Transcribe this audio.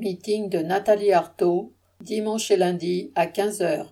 Meeting de Nathalie Arthaud, dimanche et lundi à 15 heures.